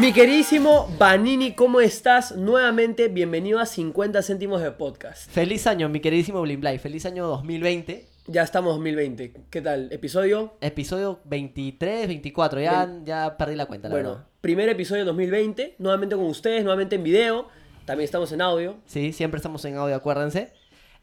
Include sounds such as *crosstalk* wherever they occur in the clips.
Mi queridísimo Vanini, ¿cómo estás? Nuevamente, bienvenido a 50 céntimos de podcast. Feliz año, mi queridísimo Blimblay. Feliz año 2020. Ya estamos 2020. ¿Qué tal? ¿Episodio? Episodio 23, 24. Ya, ya perdí la cuenta, la bueno, verdad. primer episodio 2020. Nuevamente con ustedes, nuevamente en video. También estamos en audio. Sí, siempre estamos en audio, acuérdense.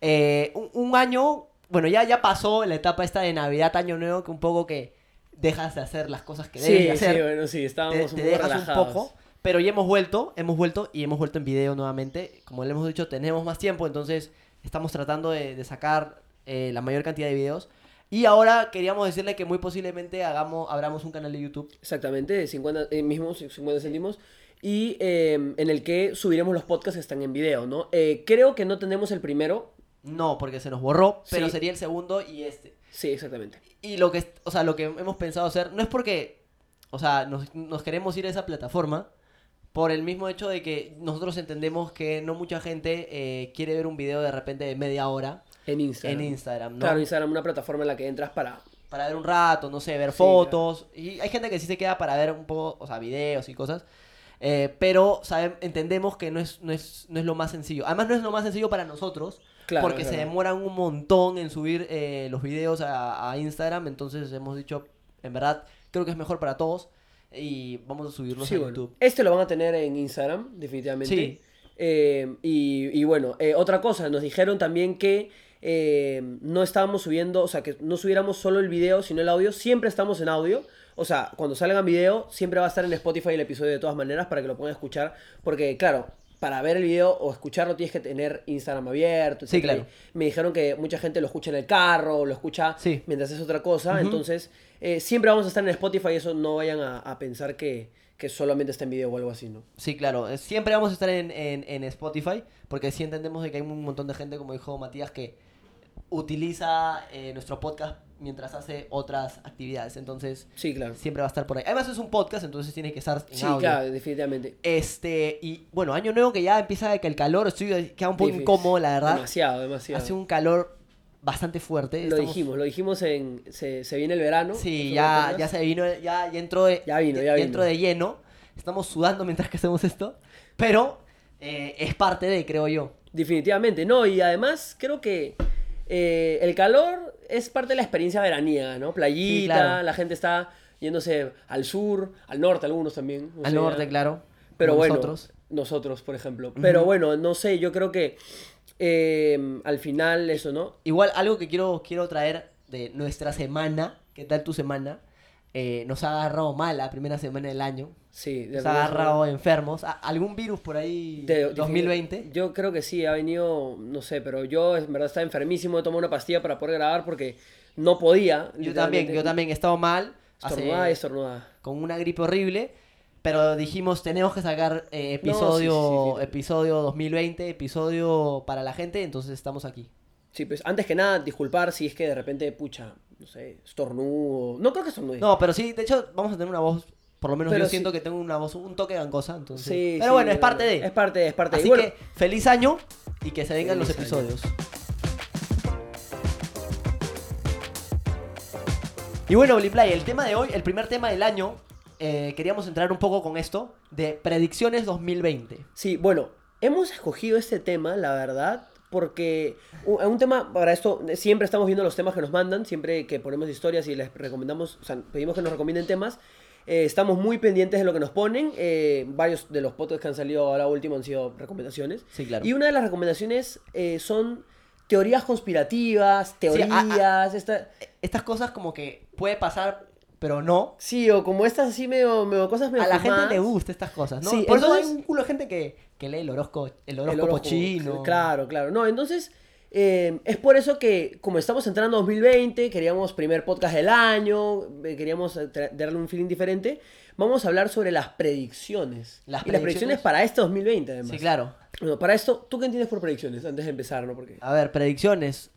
Eh, un, un año, bueno, ya, ya pasó la etapa esta de Navidad, Año Nuevo, que un poco que dejas de hacer las cosas que debes Sí, de hacer. sí, bueno, sí, estábamos te, te dejas relajados. un poco. Pero ya hemos vuelto, hemos vuelto y hemos vuelto en video nuevamente. Como le hemos dicho, tenemos más tiempo, entonces estamos tratando de, de sacar eh, la mayor cantidad de videos. Y ahora queríamos decirle que muy posiblemente hagamos, abramos un canal de YouTube. Exactamente, de 50, eh, mismos 50 céntimos. Y eh, en el que subiremos los podcasts que están en video, ¿no? Eh, creo que no tenemos el primero. No, porque se nos borró, pero Sí. sería el segundo y este. Sí, exactamente. Y lo que, o sea, lo que hemos pensado hacer, no es porque, o sea, nos, nos queremos ir a esa plataforma, por el mismo hecho de que nosotros entendemos que no mucha gente eh, quiere ver un video de repente de media hora En Instagram. en Instagram, ¿no? Claro, Instagram, una plataforma en la que entras para... Para ver un rato, no sé, ver Sí, fotos. Y hay gente que sí se queda para ver un poco, o sea, videos y cosas. Eh, pero sabe- entendemos que no es, no, es, no es lo más sencillo. Además, no es lo más sencillo para nosotros. Claro, porque se demoran un montón en subir eh, los videos a, a Instagram. Entonces hemos dicho, en verdad, creo que es mejor para todos. Y vamos a subirlos Sí, a bueno. YouTube. Este lo van a tener en Instagram, definitivamente. Sí. Eh, y, y bueno, eh, otra cosa, nos dijeron también que eh, no estábamos subiendo, o sea, que no subiéramos solo el video, sino el audio. Siempre estamos en audio. O sea, cuando salga video, siempre va a estar en Spotify el episodio de todas maneras para que lo puedan escuchar. Porque, claro, para ver el video o escucharlo tienes que tener Instagram abierto. Sí, claro. Me dijeron que mucha gente lo escucha en el carro, o lo escucha Sí. mientras es otra cosa. Entonces, eh, siempre vamos a estar en Spotify. Eso no vayan a, a pensar que, que solamente está en video o algo así, ¿no? Sí, claro. eh, Siempre vamos a estar en, en- en Spotify. Porque sí entendemos de que hay un montón de gente, como dijo Matías, que utiliza eh, nuestro podcast mientras hace otras actividades. Entonces, Sí, claro. siempre va a estar por ahí. Además, es un podcast, entonces tiene que estar en Sí, audio. claro, definitivamente. Este, y bueno, año nuevo que ya empieza que el calor, estoy queda un poco Difícil. incómodo, la verdad. Demasiado, demasiado. Hace un calor bastante fuerte. Lo estamos- dijimos, lo dijimos en. Se, se viene el verano. Sí, ya, ¿Recuerdas? ya se vino, ya, ya entró de, Ya vino, ya vino. de lleno. Estamos sudando mientras que hacemos esto. Pero eh, es parte de, creo yo. Definitivamente, no, y además creo que eh, el calor es parte de la experiencia veraniega, ¿no? Playita, Sí, claro. la gente está yéndose al sur, al norte, algunos también. Al norte, claro. Pero bueno, nosotros. nosotros, por ejemplo. Pero bueno, no sé, yo creo que eh, al final eso, ¿no? Igual algo que quiero, quiero traer de nuestra semana. ¿Qué tal tu semana? Eh, nos ha agarrado mal la primera semana del año. Sí, de Nos ha agarrado enfermos. ¿Algún virus por ahí? De- de- 2020. Yo creo que sí, ha venido, no sé, pero yo en verdad estaba enfermísimo, he tomado una pastilla para poder grabar porque no podía. Yo también, yo también he estado mal. Estornudada y estornudada. con una gripe horrible. Pero dijimos, tenemos que sacar eh, No, episodio, sí, sí, sí. episodio 2020, episodio para la gente, entonces estamos aquí. Sí, pues antes que nada, disculpar si es que de repente, pucha, no sé, estornudo. No creo que estornude. No, pero sí, de hecho, vamos a tener una voz, por lo menos Pero yo sí. siento que tengo una voz, un toque gangosa, entonces. Sí, pero sí, bueno, es parte de. Es parte de, es parte de. Así bueno, que, feliz año y que se vengan los Feliz año. episodios. Y bueno, Bliplay, el tema de hoy, el primer tema del año, eh, queríamos entrar un poco con esto de predicciones 2020. Sí, bueno, hemos escogido este tema, la verdad, porque un, un tema, para esto, siempre estamos viendo los temas que nos mandan, siempre que ponemos historias y les recomendamos, o sea, pedimos que nos recomienden temas. Eh, estamos muy pendientes de lo que nos ponen. eh, varios de los podcasts que han salido ahora último han sido recomendaciones. Sí, claro. Y una de las recomendaciones eh, son teorías conspirativas, teorías, a- esta- Estas cosas como que puede pasar, pero no. Sí, o como estas así medio, medio cosas medio A la gente le gusta estas cosas, ¿no? Sí, Por eso entonces- hay un culo de gente que, que lee el horóscopo, el horóscopo, chino. Claro, claro. No, entonces, eh, es por eso que, como estamos entrando a 2020, queríamos primer podcast del año, eh, queríamos eh, darle un feeling diferente. Vamos a hablar sobre las predicciones. Las y las predicciones para este 2020, además. Sí, claro. Bueno, para esto, ¿tú qué entiendes por predicciones? Antes de empezar, ¿no? Porque... A ver, predicciones.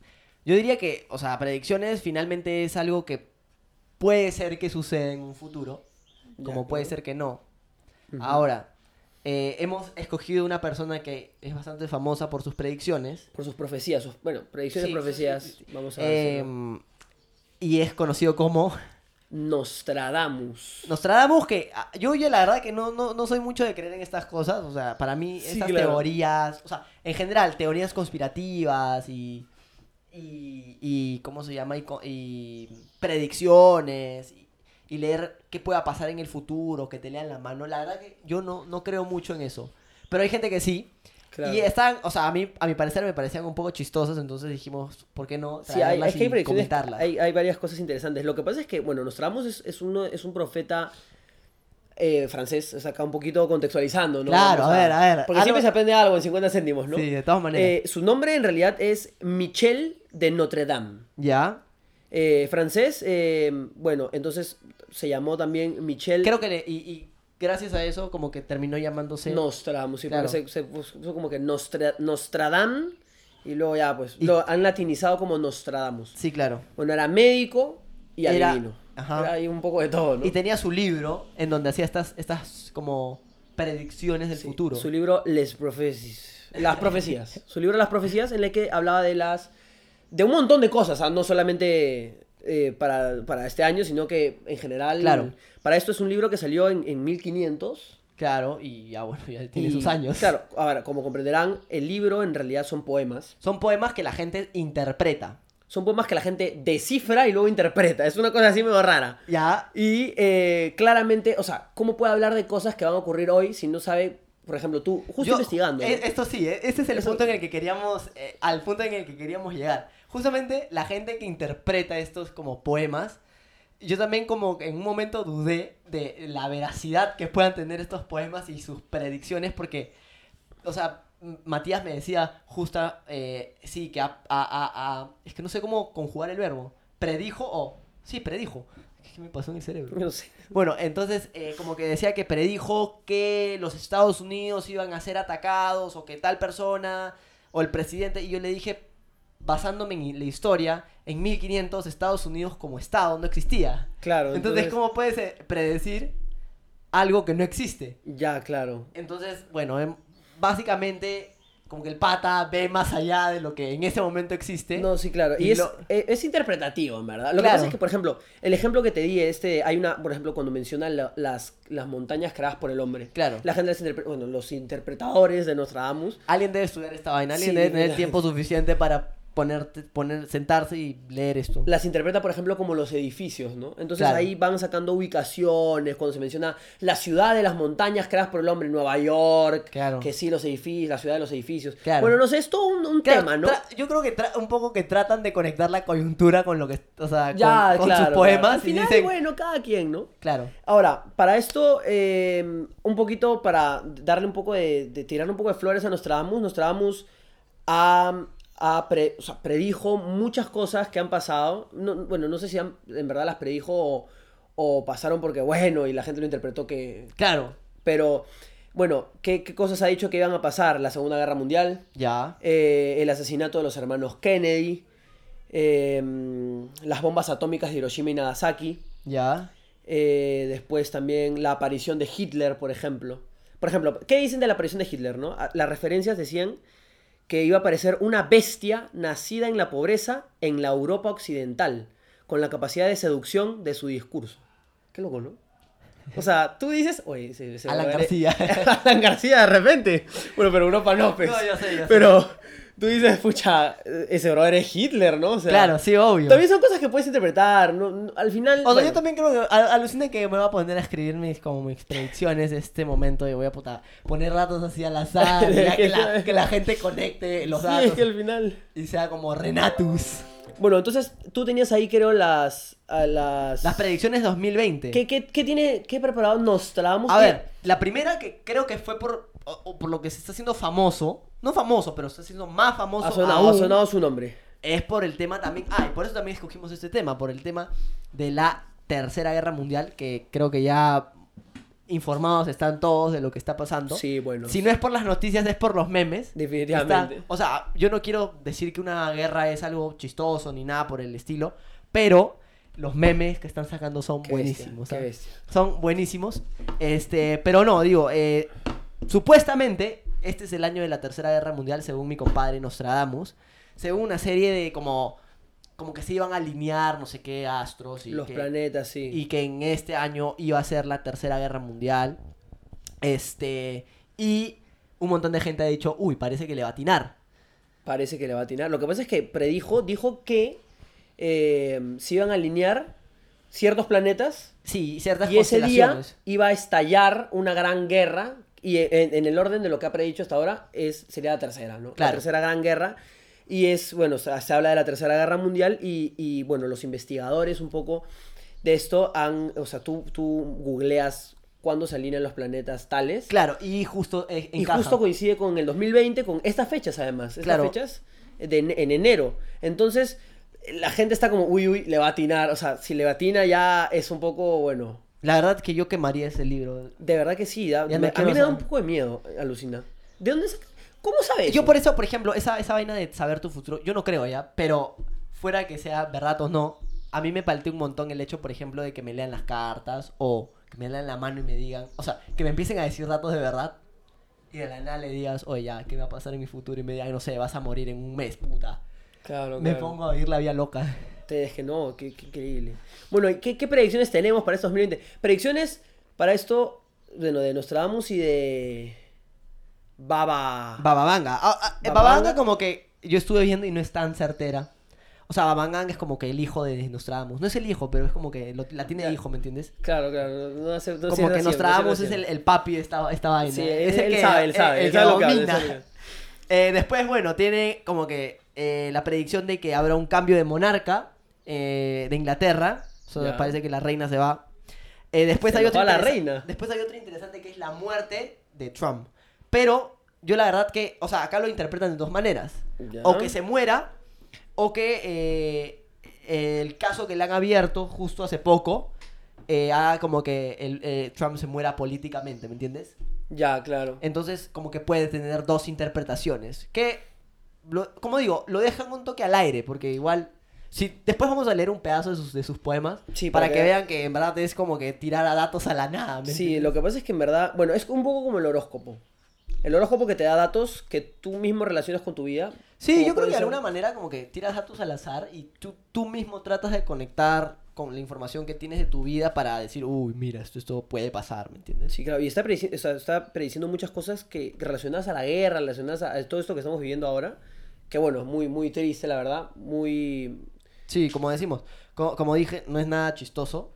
Yo diría que, o sea, predicciones finalmente es algo que puede ser que suceda en un futuro, como Ya, puede ser que no. Ahora, eh, hemos escogido una persona que es bastante famosa por sus predicciones. Por sus profecías, sus- bueno, predicciones, Sí, profecías. sí, sí, sí. Vamos a ver. em, y es conocido como Nostradamus. Nostradamus que ah, yo, la verdad que no, no, no soy mucho de creer en estas cosas, o sea, para mí estas claro. teorías, o sea, en general, teorías conspirativas y, y, y ¿cómo se llama? Y, predicciones y, y leer qué pueda pasar en el futuro, que te lean la mano, la verdad que yo no, no creo mucho en eso, pero hay gente que sí. Claro. Y están, o sea, a mí, a mi parecer me parecían un poco chistosas, entonces dijimos, ¿por qué no Sí, hay, traerlas es que hay y comentarlas? hay, hay varias cosas interesantes. Lo que pasa es que, bueno, Nostradamus es, es, uno, es un profeta eh, francés, o sea, acá un poquito contextualizando, ¿no? Claro, Vamos a ver, a ver, Porque algo- siempre se aprende algo en 50 céntimos, ¿no? Sí, de todas maneras. Eh, su nombre en realidad es Michel de Notre Dame. ¿Ya? Eh, francés, eh, bueno, entonces se llamó también Michel Creo que le- y, y gracias a eso como que terminó llamándose Nostradamus, sí, Claro. se, se puso como que Nostra, Nostradam y luego ya, pues, Y- lo han latinizado como Nostradamus. Sí, claro. Bueno, era médico y Era- adivino. ajá. Era ahí un poco de todo, ¿no? Y tenía su libro en donde hacía estas estas como predicciones del Sí, futuro. Su libro Les. Las profecías. *laughs* su libro Las Profecías en el que hablaba de las... De un montón de cosas, ¿ah? no solamente eh, para, para este año, sino que en general... Claro. Para esto es un libro que salió en, en 1500. Claro, y ya bueno, ya tiene y, sus años. Claro, ahora, como comprenderán, el libro en realidad son poemas. Son poemas que la gente interpreta. Son poemas que la gente descifra y luego interpreta. Es una cosa así medio rara. Ya. Y eh, claramente, o sea, ¿cómo puede hablar de cosas que van a ocurrir hoy si no sabe, por ejemplo, tú, justo Yo- investigando? ¿no? eh, Esto sí, eh, este es el Eso- punto en el que queríamos, eh, al punto en el que queríamos llegar. Justamente la gente que interpreta estos como poemas, yo también como en un momento dudé de la veracidad que puedan tener estos poemas y sus predicciones, porque, o sea, Matías me decía justa, eh, sí, que a, a- a- a- es que no sé cómo conjugar el verbo, predijo o, sí, predijo. ¿Qué me pasó en el cerebro? No sé. Bueno, entonces eh, como que decía que predijo que los Estados Unidos iban a ser atacados o que tal persona o el presidente y yo le dije, basándome en la historia, en 1500 Estados Unidos como Estado no existía. Claro. Entonces, ¿cómo puedes eh, predecir algo que no existe? Ya, claro. Entonces, bueno, em, básicamente como que el pata ve más allá de lo que en ese momento existe. No, sí, claro. Y, Y es, lo- eh, es interpretativo, en verdad. Lo que Claro. pasa es que, por ejemplo, el ejemplo que te di, este, hay una, por ejemplo, cuando menciona la- las, las montañas creadas por el hombre. Claro. La gente, interpre- bueno, los interpretadores de Nostradamus, Alguien debe estudiar esta vaina, alguien Sí, debe tener la- tiempo suficiente para ponerte, poner, sentarse y leer esto. las interpreta, por ejemplo, como los edificios, ¿no? Entonces Claro. ahí van sacando ubicaciones, cuando se menciona la ciudad de las montañas creadas por el hombre, Nueva York, Claro. que sí, los edificios, la ciudad de los edificios. Claro. Bueno, no sé, es todo un, tema, ¿no? yo creo que un poco que tratan de conectar la coyuntura con lo que, o sea, con, Ya, con claro. sus poemas. Al y final, dicen, bueno, cada quien, ¿no? claro, Ahora, para esto, eh, un poquito para darle un poco de, de tirar un poco de flores a Nostradamus, Nostradamus ha, ha pre- o sea, predijo muchas cosas que han pasado. No- bueno, no sé si han- en verdad las predijo o, o pasaron porque, bueno, y la gente lo interpretó que... claro, Pero, bueno, ¿qué, qué cosas ha dicho que iban a pasar? La Segunda Guerra Mundial, ya, eh, el asesinato de los hermanos Kennedy, eh, las bombas atómicas de Hiroshima y Nagasaki. ya, Eh, después también la aparición de Hitler, por ejemplo. Por ejemplo, ¿qué dicen de la aparición de Hitler, no? Las referencias decían que iba a aparecer una bestia nacida en la pobreza en la Europa occidental, con la capacidad de seducción de su discurso. Qué loco, ¿no? O sea, tú dices, oye, se, se Alan García. *laughs* Alan García de repente. Bueno, pero Europa no, pues. No, yo sé, yo sé. Pero tú dices, pucha, ese brother es Hitler, ¿no? O sea, claro, sí, obvio. También son cosas que puedes interpretar, ¿no? No- Al final... O sea, bueno. yo también creo que al- alucina que me voy a poner a escribir mis como mis predicciones de este momento y voy a puta, poner datos así al azar, *laughs* ya que, la, que la gente conecte los Sí, datos es que al final. y sea como Renatus. Bueno, entonces tú tenías ahí, creo, las. a las... Las predicciones 2020. ¿Qué, qué, qué tiene. ¿Qué preparado Nostradamus? A ¿Qué- ver, la primera que creo que fue por, o- o por lo que se está haciendo famoso, no famoso, pero se está haciendo más famoso Ha sonado, aún, ha sonado su nombre. es por el tema también, ah, y por eso también escogimos este tema, por el tema de la Tercera Guerra Mundial, que creo que ya informados están todos de lo que está pasando. Sí, bueno. Si no es por las noticias, es por los memes. Definitivamente. Está- o sea, yo no quiero decir que una guerra es algo chistoso ni nada por el estilo, pero los memes que están sacando son Qué bestia, buenísimos. qué ¿sabes? bestia. Son buenísimos. Este, pero no, digo, eh, supuestamente este es el año de la Tercera Guerra Mundial, según mi compadre Nostradamus. Según una serie de como como que se iban a alinear no sé qué astros y Los que, planetas, sí. y que en este año iba a ser la tercera guerra mundial. Este, y un montón de gente ha dicho, uy, parece que le va a atinar. Parece que le va a atinar. Lo que pasa es que predijo, dijo que eh, se iban a alinear ciertos planetas Sí, ciertas y ese día iba a estallar una gran guerra. Y en, en el orden de lo que ha predicho hasta ahora es, sería la tercera, ¿no? La tercera gran guerra. Y es, bueno, se, se habla de la tercera guerra mundial y, y, bueno, los investigadores un poco de esto han, o sea, tú, tú googleas cuándo se alinean los planetas tales. Claro, y justo eh, Y justo coincide con el 2020, con estas fechas además. Estas Claro. fechas de, en en enero. Entonces, la gente está como, uy, uy, le va a atinar. O sea, si le atina ya es un poco, bueno. La verdad que yo quemaría ese libro. De verdad que sí. da- me- a mí me da un poco de miedo, alucina. ¿De dónde saca- ¿Cómo sabes? Yo por eso, por ejemplo, esa, esa vaina de saber tu futuro, yo no creo ya, pero fuera que sea verdad o no, a mí me paltea un montón el hecho, por ejemplo, de que me lean las cartas o que me lean la mano y me digan, o sea, que me empiecen a decir datos de verdad y de la nada le digas, oye, ya, ¿qué va a pasar en mi futuro? Y me digan, no sé, vas a morir en un mes, puta. Claro, Me claro. pongo a vivir la vida loca. Te es que no, qué, qué increíble. Bueno, ¿y ¿qué, ¿qué predicciones tenemos para este 2020? Predicciones para esto, bueno, de Nostradamus y de Baba. Bababanga. Ah, ah, Bababanga. Bababanga como que yo estuve viendo y no es tan certera. O sea, Bababanga es como que el hijo de Nostradamus. No es el hijo, pero es como que lo- la tiene de hijo, ¿me entiendes? Claro, claro. No, no hace- no como que Nostradamus es el, papi de esta, esta vaina. Sí, Es él- el él que- sabe, él sabe, el él que sabe él Eh, después, bueno, tiene como que eh, la predicción de que habrá un cambio de monarca eh, de Inglaterra. O sea, Ya. parece que la reina se va. Eh, después Se hay otra va la interesa- reina. Después hay otra interesante que es la muerte de Trump. Pero yo la verdad que, o sea, acá lo interpretan de dos maneras. Ya. O que se muera, o que eh, el caso que le han abierto justo hace poco eh, haga como que el, eh, Trump se muera políticamente, ¿me entiendes? Ya, claro. Entonces, como que puede tener dos interpretaciones. Que, lo- como digo, lo dejan un toque al aire, porque igual... Si, después vamos a leer un pedazo de sus, de sus poemas Sí, para para que que- vean que en verdad es como que tirar a datos a la nada. ¿me Sí, lo que pasa es que en verdad, bueno, es un poco como el horóscopo. El horóscopo que te da datos que tú mismo relacionas con tu vida. Sí, yo creo que de alguna manera como que tiras datos al azar y tú, tú mismo tratas de conectar con la información que tienes de tu vida para decir, uy, mira, esto, esto puede pasar, ¿me entiendes? Sí, claro, y está, predici- o sea, está prediciendo muchas cosas que relacionadas a la guerra, relacionadas a, a todo esto que estamos viviendo ahora. Que bueno, es muy, muy triste, la verdad. Muy. Sí, como decimos, co- como, dije, no es nada chistoso,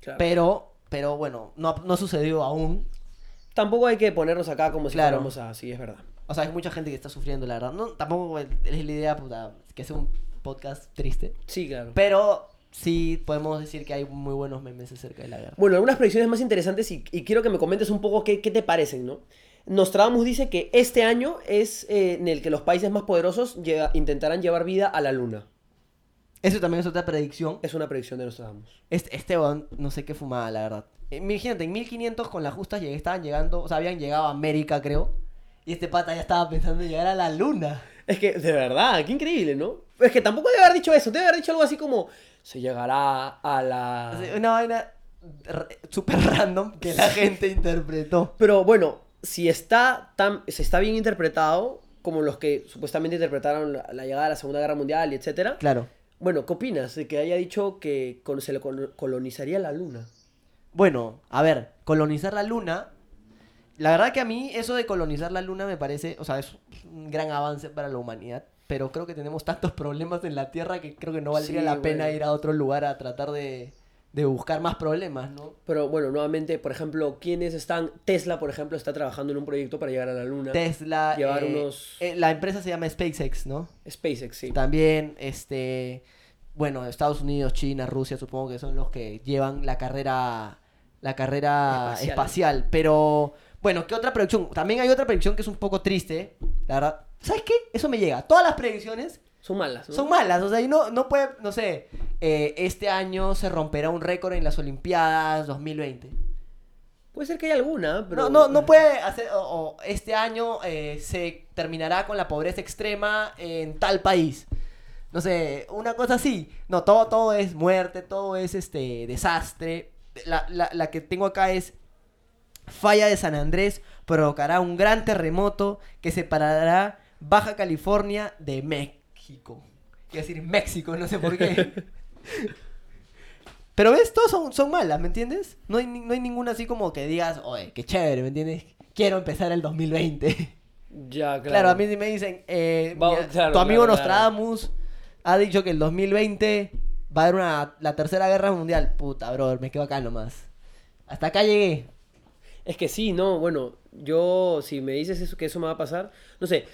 claro. pero, pero bueno, no, no ha sucedido aún. Tampoco hay que ponernos acá como si Claro. fuéramos a. Sí, es verdad. O sea, hay mucha gente que está sufriendo, la verdad. No, tampoco es la idea, puta, que sea un podcast triste, Sí, claro. pero sí podemos decir que hay muy buenos memes acerca de la guerra. Bueno, algunas predicciones más interesantes y, y quiero que me comentes un poco qué, qué te parecen, ¿no? Nostradamus dice que este año es eh, en el que los países más poderosos llega- intentarán llevar vida a la luna. Eso también es otra predicción. Es una predicción de Nostradamus. Este, este no sé qué fumaba, la verdad. Imagínate, en 1500 con las justas estaban llegando, o sea, habían llegado a América, creo. Y este pata ya estaba pensando en llegar a la luna. Es que, de verdad, qué increíble, ¿no? Es que tampoco debe haber dicho eso, debe haber dicho algo así como, se llegará a la... Una vaina súper random que la *laughs* gente interpretó. Pero bueno, si está tan, si está bien interpretado, como los que supuestamente interpretaron la, la llegada de la Segunda Guerra Mundial y etcétera, Claro. Bueno, ¿qué opinas de que haya dicho que se le col- colonizaría la luna? Bueno, a ver, colonizar la luna. La verdad que a mí eso de colonizar la luna me parece, o sea, es un gran avance para la humanidad. Pero creo que tenemos tantos *laughs* problemas en la Tierra que creo que no valdría Sí, la pena ir a otro lugar a tratar de, de buscar más problemas, ¿no? Pero bueno, nuevamente, por ejemplo, ¿quiénes están? Tesla, por ejemplo, está trabajando en un proyecto para llegar a la luna. Tesla. Llevar eh, unos- eh, la empresa se llama SpaceX, ¿no? SpaceX, sí. También, este. Bueno, Estados Unidos, China, Rusia, supongo que son los que llevan la carrera. La carrera Espacial. espacial. Pero. Bueno, ¿qué otra predicción? También hay otra predicción que es un poco triste. La verdad. ¿Sabes qué? Eso me llega. Todas las predicciones Son malas, ¿no? son malas. O sea, y no, no puede. No sé. Eh, este año se romperá un récord en las Olimpiadas 2020. Puede ser que haya alguna, pero... No, no, no puede hacer, o, o este año eh, se terminará con la pobreza extrema en tal país. No sé, una cosa así. No, todo, todo es muerte, todo es este desastre. La, la, la que tengo acá es falla de San Andrés provocará un gran terremoto que separará Baja California de México. Quiero decir México, no sé por qué. *laughs* Pero ves, todos son, son malas, ¿me entiendes? No hay, no hay ninguna así como que digas, oye, qué chévere, ¿me entiendes? Quiero empezar el 2020. Ya, claro. Claro, a mí sí me dicen, eh, Vamos, mira, claro, tu amigo claro, claro. Nostradamus ha dicho que el 2020 va a haber una, la tercera guerra mundial. Puta, brother, me quedo acá nomás. Hasta acá llegué. Es que sí, no, bueno, yo, si me dices eso, que eso me va a pasar, no sé.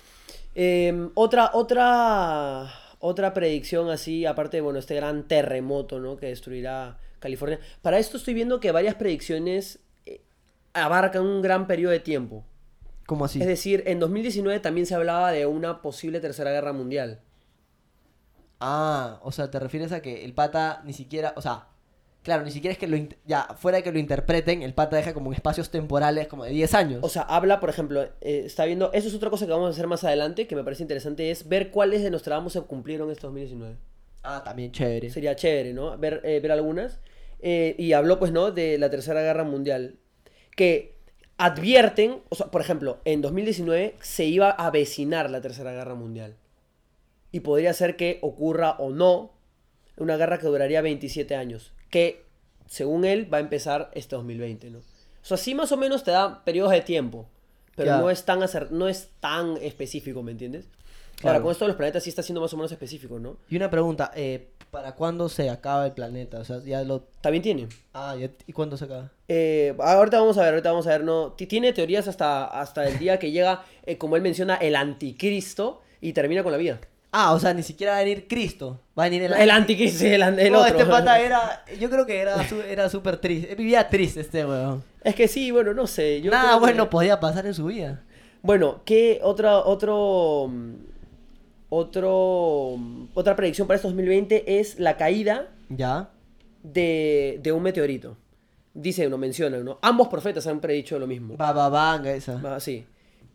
Em, otra, otra, otra predicción así, aparte de, bueno, este gran terremoto, ¿no? Que destruirá California. Para esto estoy viendo que varias predicciones eh, abarcan un gran periodo de tiempo. ¿Cómo así? Es decir, en 2019 también se hablaba de una posible tercera guerra mundial. Ah, o sea, te refieres a que el pata ni siquiera, o sea, claro, ni siquiera es que lo, ya, fuera de que lo interpreten, el pata deja como en espacios temporales como de 10 años. O sea, habla, por ejemplo, eh, está viendo, eso es otra cosa que vamos a hacer más adelante, que me parece interesante, es ver cuáles de Nostradamus se cumplieron este 2019. ah, también chévere. Sería chévere, ¿no? Ver, eh, ver algunas. Eh, y habló, pues, ¿no? De la Tercera Guerra Mundial. Que advierten, o sea, por ejemplo, en 2019 se iba a avecinar la Tercera Guerra Mundial. Y podría ser que ocurra o no una guerra que duraría 27 años. Que, según él, va a empezar este 2020, ¿no? O sea, sí más o menos te da periodos de tiempo. Pero no es, tan acer- no es tan específico, ¿me entiendes? Claro. Ahora, con esto de los planetas sí está siendo más o menos específico, ¿no? Y una pregunta, eh, ¿para cuándo se acaba el planeta? O sea, ya lo... También tiene. Ah, ¿y cuándo se acaba? Eh, ahorita vamos a ver, ahorita vamos a ver, no, ti- tiene teorías hasta, hasta el día que llega, eh, como él menciona, el anticristo y termina con la vida. Ah, o sea, ni siquiera va a venir Cristo. Va a venir el... El anticristo, el, no, otro. este pata *laughs* era... Yo creo que era era súper triste. Vivía triste este weón. Es que sí, bueno, no sé. Yo Nada que- bueno podía pasar en su vida. Bueno, ¿qué otra, otro, mm, otro, mm, otra predicción para este 2020 es la caída ¿Ya? de, de un meteorito? Dicen, no mencionan, ¿no? Ambos profetas han predicho lo mismo. Baba Vanga esa. Ah, sí.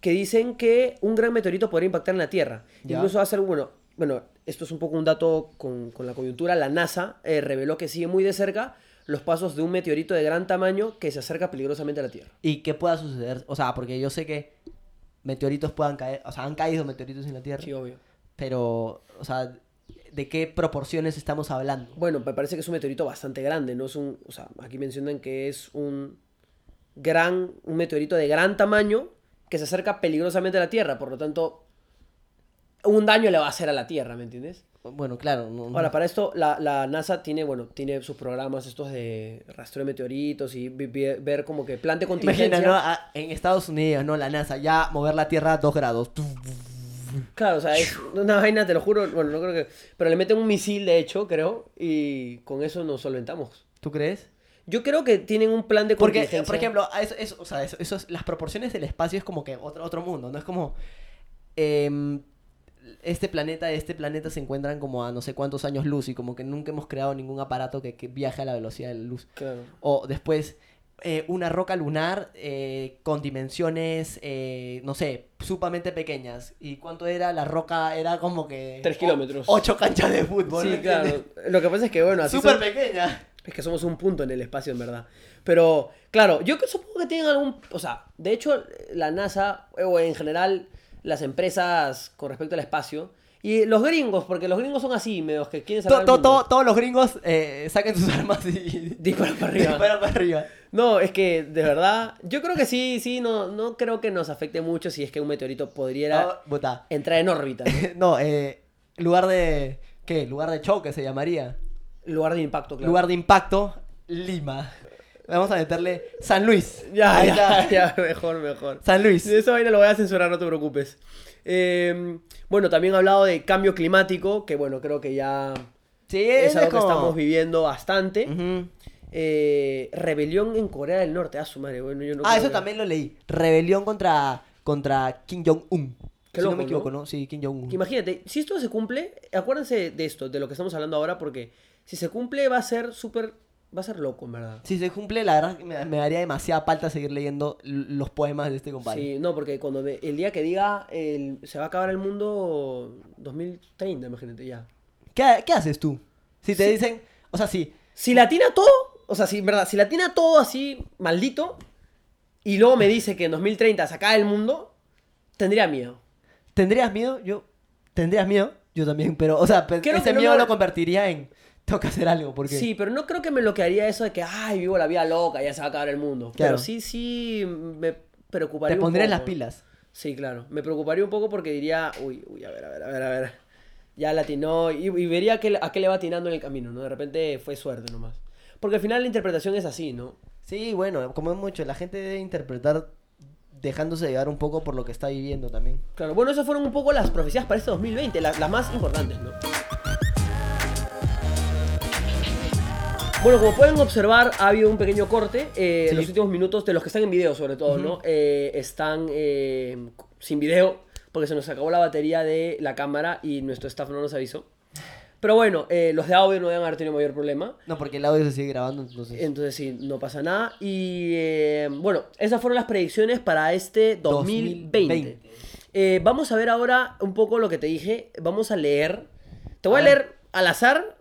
Que dicen que un gran meteorito podría impactar en la Tierra. Ya. Incluso va a ser, bueno, bueno, esto es un poco un dato con, con la coyuntura. La NASA eh, reveló que sigue muy de cerca los pasos de un meteorito de gran tamaño que se acerca peligrosamente a la Tierra. ¿Y qué pueda suceder? O sea, porque yo sé que meteoritos puedan caer, o sea, han caído meteoritos en la Tierra, Sí, obvio. pero, o sea, ¿de qué proporciones estamos hablando? Bueno, me parece que es un meteorito bastante grande, ¿no? Es un, o sea, aquí mencionan que es un gran, un meteorito de gran tamaño que se acerca peligrosamente a la Tierra, por lo tanto, un daño le va a hacer a la Tierra, ¿me entiendes? Bueno, claro, no, no- Ahora, para esto, la, la NASA tiene, bueno, tiene sus programas estos de rastreo de meteoritos y vi- vi- ver como que plan de contingencia. Imagina, ¿no? Ah, En Estados Unidos, ¿no? La NASA, ya mover la Tierra a 2 grados. Claro, o sea, es una vaina, te lo juro, bueno, no creo que... Pero le meten un misil, de hecho, creo, y con eso nos solventamos. ¿Tú crees? Yo creo que tienen un plan de Porque, contingencia. por ejemplo, a eso, eso- o sea, eso, eso es- las proporciones del espacio es como que otro, otro mundo, ¿no? Es como... em, este planeta y este planeta se encuentran como a no sé cuántos años luz y como que nunca hemos creado ningún aparato que, que viaje a la velocidad de la luz. Claro. O después, eh, una roca lunar eh, con dimensiones, eh, no sé, sumamente pequeñas. ¿Y cuánto era? La roca era como que... Tres o- kilómetros. Ocho canchas de fútbol. Sí, ¿me claro. entiendes? Lo que pasa es que, bueno, así Súper son- pequeña. Es que somos un punto en el espacio, en verdad. Pero, claro, yo supongo que tienen algún... O sea, de hecho, la NASA, o en general, las empresas con respecto al espacio, y los gringos, porque los gringos son así, medios que quieren To- salvar to- mundo. to- todos los gringos eh, saquen sus armas y... *laughs* Disparan para arriba. Disparan para arriba. No, es que, de verdad, yo creo que sí, sí, no, no creo que nos afecte mucho si es que un meteorito podría puta. entrar en órbita, ¿no? *laughs* No, eh, lugar de... ¿Qué? Lugar de choque se llamaría. Lugar de impacto, claro. Lugar de impacto, Lima. Vamos a meterle San Luis. Ya, ya, *laughs* ya, mejor, mejor. San Luis. De esa vaina lo voy a censurar, no te preocupes. Eh, bueno, también ha hablado de cambio climático, que bueno, creo que ya Sí, es algo que como- estamos viviendo bastante. Eh, rebelión en Corea del Norte, ah, su madre, bueno, yo no ah, eso que- también lo leí. Rebelión contra, contra Kim Jong-un. Si no loco, me ¿no? equivoco, ¿no? Sí, Kim Jong-un. Que Imagínate, si esto se cumple, acuérdense de esto, de lo que estamos hablando ahora, porque si se cumple va a ser súper, va a ser loco, en verdad. Si se cumple, la verdad me, me daría demasiada falta seguir leyendo los poemas de este compadre. Sí, no, porque cuando me- el día que diga el- se va a acabar el mundo 2030, imagínate ya. ¿Qué, qué haces tú? Si te Sí. dicen, o sea, sí, Si la atina todo, o sea, si, en verdad, si la atina todo así, maldito, y luego me dice que en 2030 se acaba el mundo, tendría miedo. ¿tendrías miedo? Yo, ¿tendrías miedo? Yo también, pero, o sea, Creo ese que no miedo me- lo convertiría en tengo que hacer algo, porque Sí, pero no creo que me bloquearía eso de que, ay, vivo la vida loca, ya se va a acabar el mundo. Claro. Pero sí, sí, me te preocuparía un poco. las pilas. Sí, claro. Me preocuparía un poco porque diría, uy, uy, a ver, a ver, a ver, a ver. Ya latinó y, y vería a qué, a qué le va atinando en el camino, ¿no? De repente fue suerte nomás. Porque al final la interpretación es así, ¿no? Sí, bueno, como es mucho, la gente debe interpretar dejándose llevar un poco por lo que está viviendo también. Claro, bueno, esas fueron un poco las profecías para este 2020, las, las más importantes, ¿no? Bueno, como pueden observar, ha habido un pequeño corte. eh, Sí. Los últimos minutos, de los que están en video sobre todo, ¿no? Eh, están eh, sin video, porque se nos acabó la batería de la cámara y nuestro staff no nos avisó. Pero bueno, eh, los de audio no deben haber tenido mayor problema. No, porque el audio se sigue grabando, entonces. Entonces sí, no pasa nada. Y bueno, esas fueron las predicciones para este 2020. 2020. Eh, vamos a ver ahora un poco lo que te dije. Vamos a leer. Te voy a, leer al azar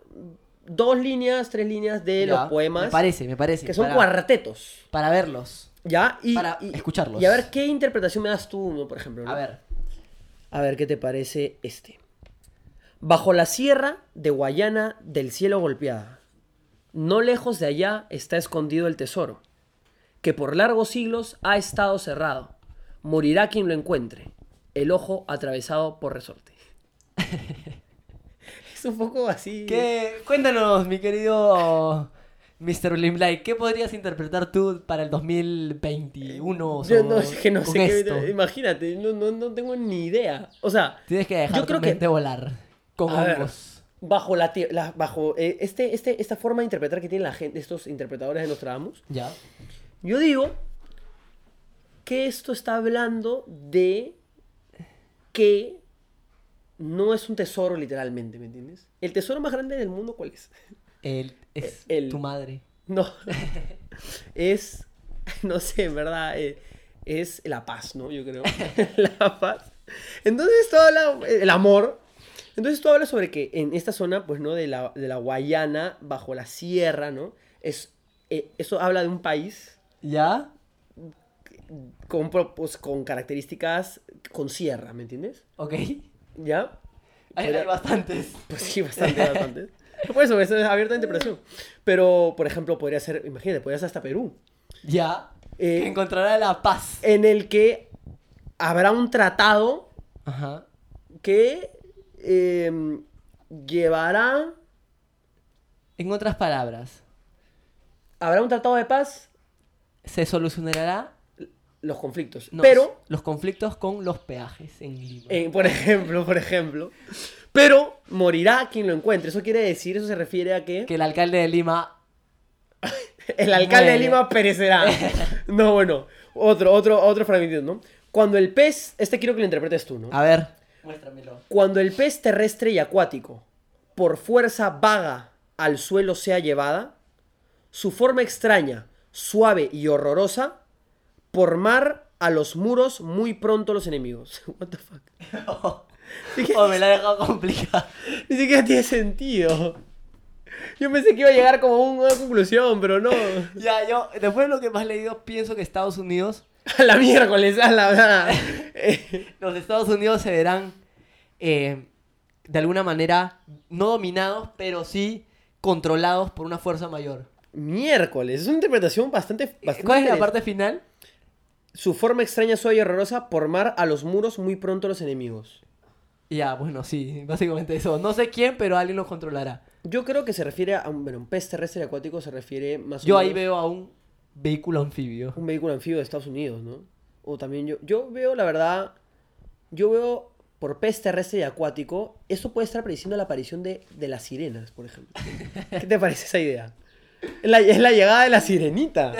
dos líneas, tres líneas de Ya, los poemas. Me parece, me parece. que son para, cuartetos. Para verlos. ¿Ya? Y, Para y- escucharlos. Y a ver qué interpretación me das tú, ¿no? por ejemplo. ¿no? A ver. A ver qué te parece este. Bajo la sierra de Guayana del cielo golpeada, no lejos de allá está escondido el tesoro, que por largos siglos ha estado cerrado. Morirá quien lo encuentre, el ojo atravesado por resorte. *laughs* es un poco así. ¿Qué? Cuéntanos, mi querido Mr. Limelight, ¿qué podrías interpretar tú para el 2021? Yo no, es que no sé qué. Imagínate, no, no, no tengo ni idea. O sea, Tienes que dejar yo tu que volar con hongos. bajo la, la- bajo eh, este, este, esta forma de interpretar que tiene la gente, estos interpretadores de Nostradamus, Ya. yo digo que esto está hablando de que no es un tesoro literalmente, ¿me entiendes? El tesoro más grande del mundo, ¿cuál es? El, *laughs* es El- tu madre. No, *laughs* *laughs* es, no sé, en verdad, eh, es la paz, ¿no? Yo creo, la paz. Entonces todo habla, el amor. Entonces todo habla sobre que en esta zona, pues, ¿no? De la, de la Guayana, bajo la sierra, ¿no? Es, eh, eso habla de un país ¿Ya? con, pues, con características con sierra, ¿me entiendes? Ok. ¿Ya? Hay, Podría- hay bastantes. Pues sí, bastante, bastante. Por eso, es abierta a interpretación. *laughs* Pero, por ejemplo, podría ser, imagínate, podría ser hasta Perú. Ya. Eh, encontrará la paz. en el que habrá un tratado Ajá. que eh, llevará. En otras palabras, Habrá un tratado de paz, se solucionará los conflictos. no, pero, los conflictos con los peajes en Lima. eh, por *laughs* ejemplo, por ejemplo, pero morirá quien lo encuentre. Eso quiere decir, eso se refiere a que Que el alcalde de Lima *laughs* el alcalde de. Lima perecerá. *laughs* No, bueno, otro, otro, otro fragmento, ¿no? Cuando el pez, este quiero que lo interpretes tú, ¿no? A ver. Muéstramelo. Cuando el pez terrestre y acuático, por fuerza vaga al suelo sea llevada, su forma extraña, suave y horrorosa, por mar a los muros muy pronto los enemigos. *laughs* What the fuck? *laughs* Oh, me la ha dejado complicada. *laughs* Ni siquiera tiene sentido. Yo pensé que iba a llegar como a una conclusión, pero no. Ya, yo, después de lo que más he leído, pienso que Estados Unidos, A la miércoles, a la... Eh, los Estados Unidos se verán eh, de alguna manera no dominados, pero sí controlados por una fuerza mayor. miércoles, es una interpretación bastante... bastante ¿Cuál es la parte final? Su forma extraña, suave y horrorosa, por mar a los muros muy pronto los enemigos. Ya, bueno, sí, básicamente eso. No sé quién, pero alguien los controlará. Yo creo que se refiere a un, bueno, un pez terrestre y acuático, se refiere más o Yo ahí menos veo a un vehículo anfibio. un vehículo anfibio de Estados Unidos, ¿no? O también yo, yo veo, la verdad, yo veo por pez terrestre y acuático, esto puede estar prediciendo la aparición de, de las sirenas, por ejemplo. *laughs* ¿Qué te parece esa idea? Es la, es la llegada de la sirenita.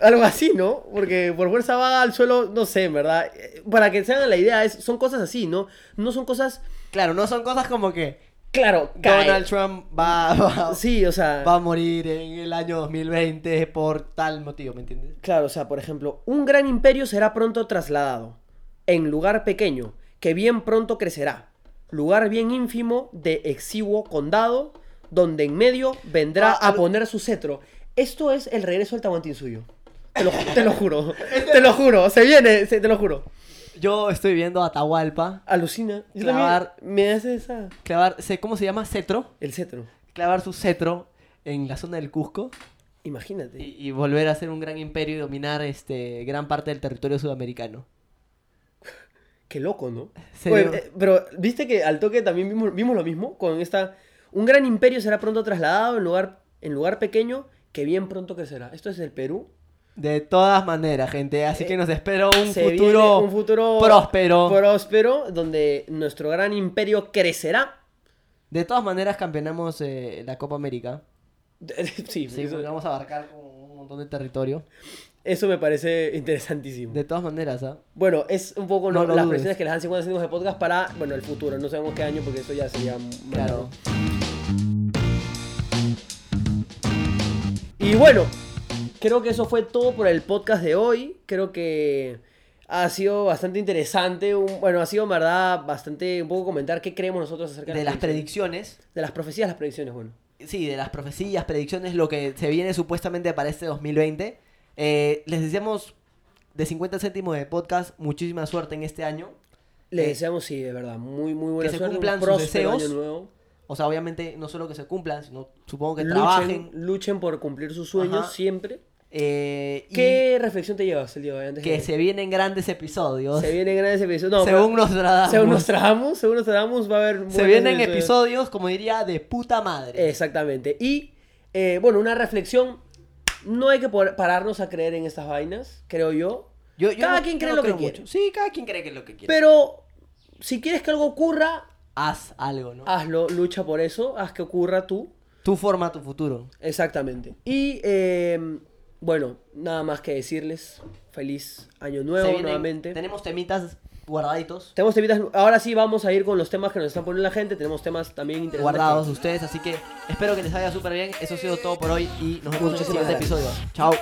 Algo así, ¿no? Porque por fuerza va al suelo, no sé, en verdad. Para que se hagan la idea, es, son cosas así, ¿no? No son cosas, Claro, no son cosas como que claro, cae. Donald Trump va, va, Sí, o sea... va a morir en el año 2020 por tal motivo, ¿me entiendes? Claro, o sea, por ejemplo, un gran imperio será pronto trasladado en lugar pequeño, que bien pronto crecerá. Lugar bien ínfimo de exiguo condado, donde en medio vendrá Ah, a poner su cetro. Esto es el regreso al Tahuantinsuyo. Te lo, te lo *laughs* juro, te lo juro, se viene, se- te lo juro. Yo estoy viendo Atahualpa Alucina. Yo Clavar- me hace esa... clavar, ¿cómo se llama? Cetro. El cetro. Clavar su cetro en la zona del Cusco Imagínate. y, y volver a ser un gran imperio y dominar este gran parte del territorio sudamericano. Qué loco, ¿no? Oye, eh, pero viste que al toque también vimos, vimos lo mismo con esta... Un gran imperio será pronto trasladado en lugar, en lugar pequeño que bien pronto crecerá. Esto es el Perú. De todas maneras, gente. Así que nos espero un Eh, futuro, un futuro próspero. próspero donde nuestro gran imperio crecerá. De todas maneras, campeonamos eh, la Copa América. *laughs* Sí, Sí, eso, vamos a abarcar un montón de territorio. eso me parece interesantísimo. De todas maneras, ¿ah? Bueno, es un poco No ¿no? lo las presiones que les dan 50 céntimos de podcast para, bueno, el futuro. No sabemos qué año porque eso ya sería... Claro. Y bueno, creo que eso fue todo por el podcast de hoy. Creo que ha sido bastante interesante. un- bueno, ha sido, en verdad, bastante un poco comentar qué creemos nosotros acerca De las predicciones. predicciones. De las profecías, las predicciones, bueno. Sí, de las profecías, predicciones, lo que se viene supuestamente para este 2020. Eh, les deseamos de 50 céntimos de podcast muchísima suerte en este año. Le Eh, deseamos, sí, de verdad, muy, muy buena suerte, cumplan sus deseos. año nuevo. O sea, obviamente no solo que se cumplan, sino supongo que Luchen, trabajen. luchen por cumplir sus sueños Ajá. siempre. eh, y ¿Qué reflexión te llevas el día de hoy? Antes que de- se vienen grandes episodios. se vienen grandes episodios. No, según pero- Nostradamus. según Nostradamus, según Nostradamus va a haber Se vienen episodios, como diría, de puta madre. Exactamente. Y, eh, bueno, una reflexión. No hay que pararnos a creer en estas vainas, creo yo. Yo- yo Cada no- quien cree no lo que quiere. mucho. Sí, cada quien cree que es lo que quiere. Pero, si quieres que algo ocurra, Haz algo, ¿no? hazlo, lucha por eso, haz que ocurra tú. Tú forma tu futuro. Exactamente. Y, eh, bueno, nada más que decirles. Feliz año nuevo vienen- nuevamente. Tenemos temitas guardaditos, Tenemos temitas. Ahora sí vamos a ir con los temas que nos están poniendo la gente. Tenemos temas también interesantes. guardados de ustedes, así que espero que les vaya súper bien. Eso ha sido todo por hoy y nos vemos en el siguiente episodio. Chao.